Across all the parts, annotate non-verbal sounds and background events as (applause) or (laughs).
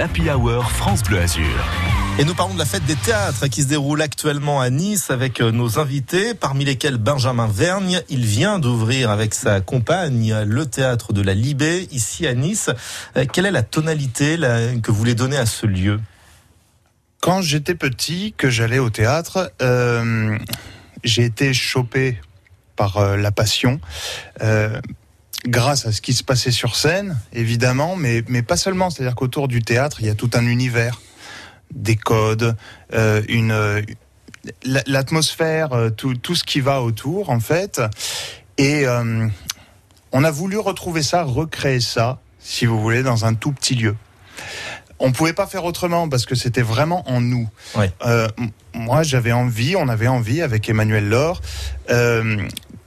Happy Hour France Bleu Azur. Et nous parlons de la fête des théâtres qui se déroule actuellement à Nice avec euh, nos invités, parmi lesquels Benjamin Vergne. Il vient d'ouvrir avec sa compagne le théâtre de la Libé ici à Nice. Euh, quelle est la tonalité que vous voulez donner à ce lieu? Quand j'étais petit, que j'allais au théâtre, euh, j'ai été chopé par la passion grâce à ce qui se passait sur scène, évidemment, mais, mais pas seulement. C'est-à-dire qu'autour du théâtre, il y a tout un univers, des codes, euh, une euh, l'atmosphère, euh, tout, tout ce qui va autour, en fait. Et on a voulu retrouver ça, recréer ça, si vous voulez, dans un tout petit lieu. On pouvait pas faire autrement parce que c'était vraiment en nous. moi, j'avais envie, on avait envie avec Emmanuel Laure.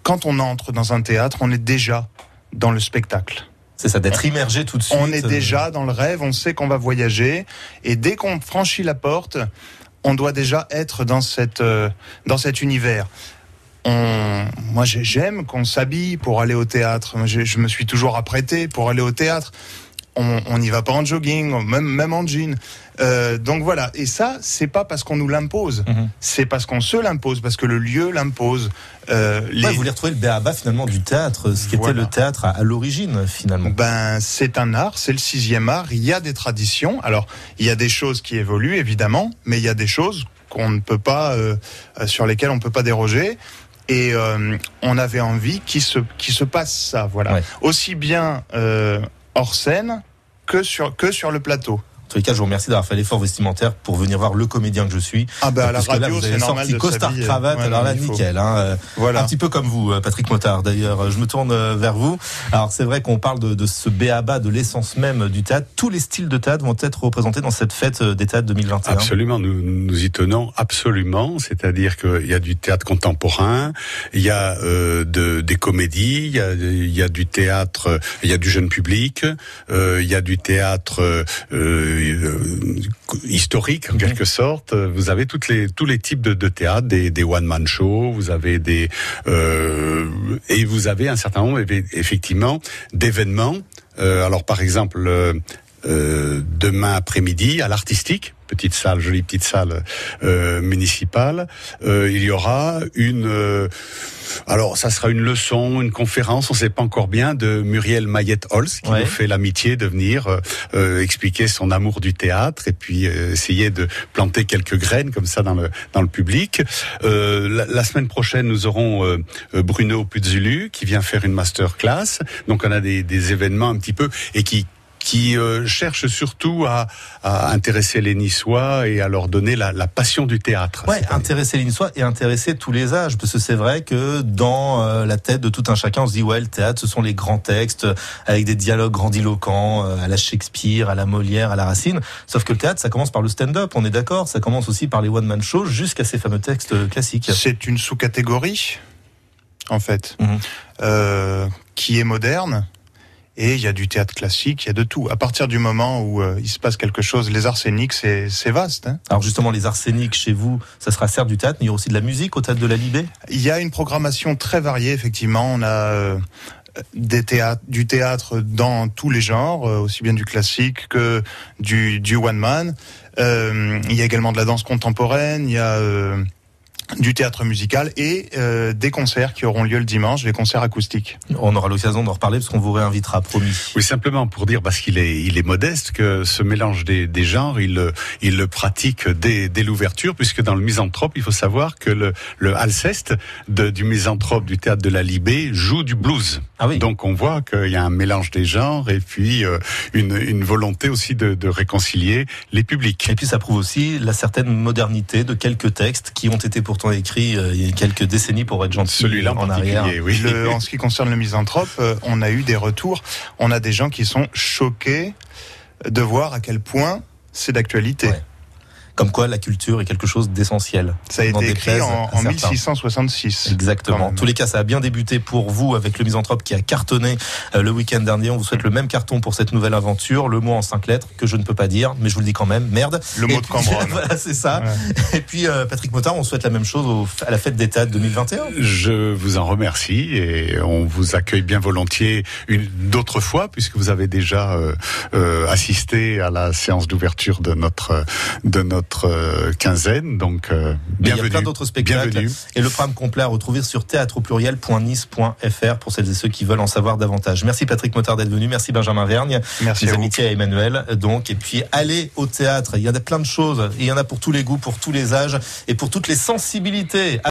quand on entre dans un théâtre, on est déjà dans le spectacle. C'est ça, d'être immergé tout de suite. On est déjà dans le rêve, on sait qu'on va voyager, et dès qu'on franchit la porte, on doit déjà être dans cette euh, dans cet univers. On, moi, j'aime qu'on s'habille pour aller au théâtre. Je, je me suis toujours apprêté pour aller au théâtre on n'y va pas en jogging, même, même en jean. Euh, donc voilà, et ça, c'est pas parce qu'on nous l'impose, mhm. c'est parce qu'on se l'impose, parce que le lieu l'impose. Euh, les... vous voulez retrouver le béaba finalement du théâtre, ce qui était le théâtre à, l'origine finalement. Ben c'est un art, c'est le sixième art. Il y a des traditions. Alors il y a des choses qui évoluent évidemment, mais il y a des choses qu'on ne peut pas, euh, sur lesquelles on ne peut pas déroger et euh, on avait envie qu'il se, se passe ça, voilà. Aussi bien euh, hors scène que sur, que sur le plateau. En tous les cas, je vous remercie d'avoir fait l'effort vestimentaire pour venir voir le comédien que je suis. Ah ben à la radio, c'est normal sorti costard cravate, alors là nickel. Hein, euh, voilà. Un petit peu comme vous, euh, Patrick Motard. D'ailleurs, je me tourne euh, vers vous. Alors c'est vrai qu'on parle de, de ce béaba, de l'essence même du théâtre. Tous les styles de théâtre vont être représentés dans cette fête des théâtres 2021. Absolument, nous nous y tenons absolument. C'est-à-dire qu'il y a du théâtre contemporain, il y a euh, de, des comédies, il y a, il y a du théâtre, il y a du jeune public, euh, il y a du théâtre. Euh, euh, historique en mhm. quelque sorte. Vous avez toutes les tous les types de, de théâtre, des, des one man shows, vous avez des euh, et vous avez un certain nombre effectivement d'événements. Euh, alors par exemple euh, demain après-midi à l'artistique petite salle, jolie petite salle euh, municipale. Euh, il y aura une, euh, alors ça sera une leçon, une conférence, on ne sait pas encore bien, de Muriel Mayette-Holz qui nous fait l'amitié de venir expliquer son amour du théâtre et puis essayer de planter quelques graines comme ça dans le dans le public. La, la, semaine prochaine, nous aurons Bruno Puzulu qui vient faire une master class. Donc on a des, des événements un petit peu et qui qui euh, cherche surtout à, à, intéresser les Niçois et à leur donner la, la passion du théâtre. Ouais, intéresser les Niçois et intéresser tous les âges, parce que c'est vrai que dans euh, la tête de tout un chacun, on se dit ouais, le théâtre, ce sont les grands textes avec des dialogues grandiloquents euh, à la Shakespeare, à la Molière, à la Racine. Sauf que le théâtre, ça commence par le stand-up, on est d'accord. Ça commence aussi par les one-man shows jusqu'à ces fameux textes classiques. C'est une sous-catégorie, en fait, euh, qui est moderne et il y a du théâtre classique, il y a de tout. À partir du moment où euh, il se passe quelque chose, les arséniques, c'est vaste. Hein Alors justement, les arséniques, chez vous, ça sera certes du théâtre, mais il y aura aussi de la musique au théâtre de la Libé? Il y a une programmation très variée, effectivement. On a... Euh, des théâtres, du théâtre dans tous les genres, euh, aussi bien du classique que du, du one man. Euh, il y a également de la danse contemporaine. Il y a du théâtre musical et euh, des concerts qui auront lieu le dimanche, des concerts acoustiques. On aura l'occasion d'en reparler parce qu'on vous réinvitera, promis. Oui, simplement pour dire, parce qu'il est, il est modeste, que ce mélange des, des genres, il, il le pratique dès, dès l'ouverture, puisque dans le misanthrope, il faut savoir que le, le Alceste de, du misanthrope du théâtre de la Libé joue du blues. Ah oui. Donc on voit qu'il y a un mélange des genres et puis euh, une, une volonté aussi de, de réconcilier les publics. Et puis ça prouve aussi la certaine modernité de quelques textes qui ont été pour écrit euh, il y a quelques décennies pour être gentil. Celui-là en, arrière. Oui. en ce qui concerne le misanthrope, euh, on a eu des retours. On a des gens qui sont choqués de voir à quel point c'est d'actualité. Comme quoi, la culture est quelque chose d'essentiel. Ça a été écrit en, en 1666. Exactement. En tous les cas, ça a bien débuté pour vous avec le Misanthrope qui a cartonné euh, le week-end dernier. On vous souhaite le même carton pour cette nouvelle aventure. Le mot en cinq lettres que je ne peux pas dire, mais je vous le dis quand même. Merde. Le mot de Cambronne. (laughs) voilà, c'est ça. Ouais. Et puis, euh, Patrick Motard, on souhaite la même chose au, à la fête d'État 2021. Je vous en remercie et on vous accueille bien volontiers une d'autres fois puisque vous avez déjà euh, euh, assisté à la séance d'ouverture de notre de notre euh, quinzaine. Donc euh, bienvenue. Il y a plein d'autres spectacles. Bienvenue. Et le programme complet à retrouver sur théâtre au pluriel.nice.fr pour celles et ceux qui veulent en savoir davantage. Merci Patrick Motard d'être venu. Merci Benjamin Vergne. Merci Mes à amitiés à Emmanuel. Donc et puis allez au théâtre. Il y en a plein de choses. Il y en a pour tous les goûts, pour tous les âges et pour toutes les sensibilités.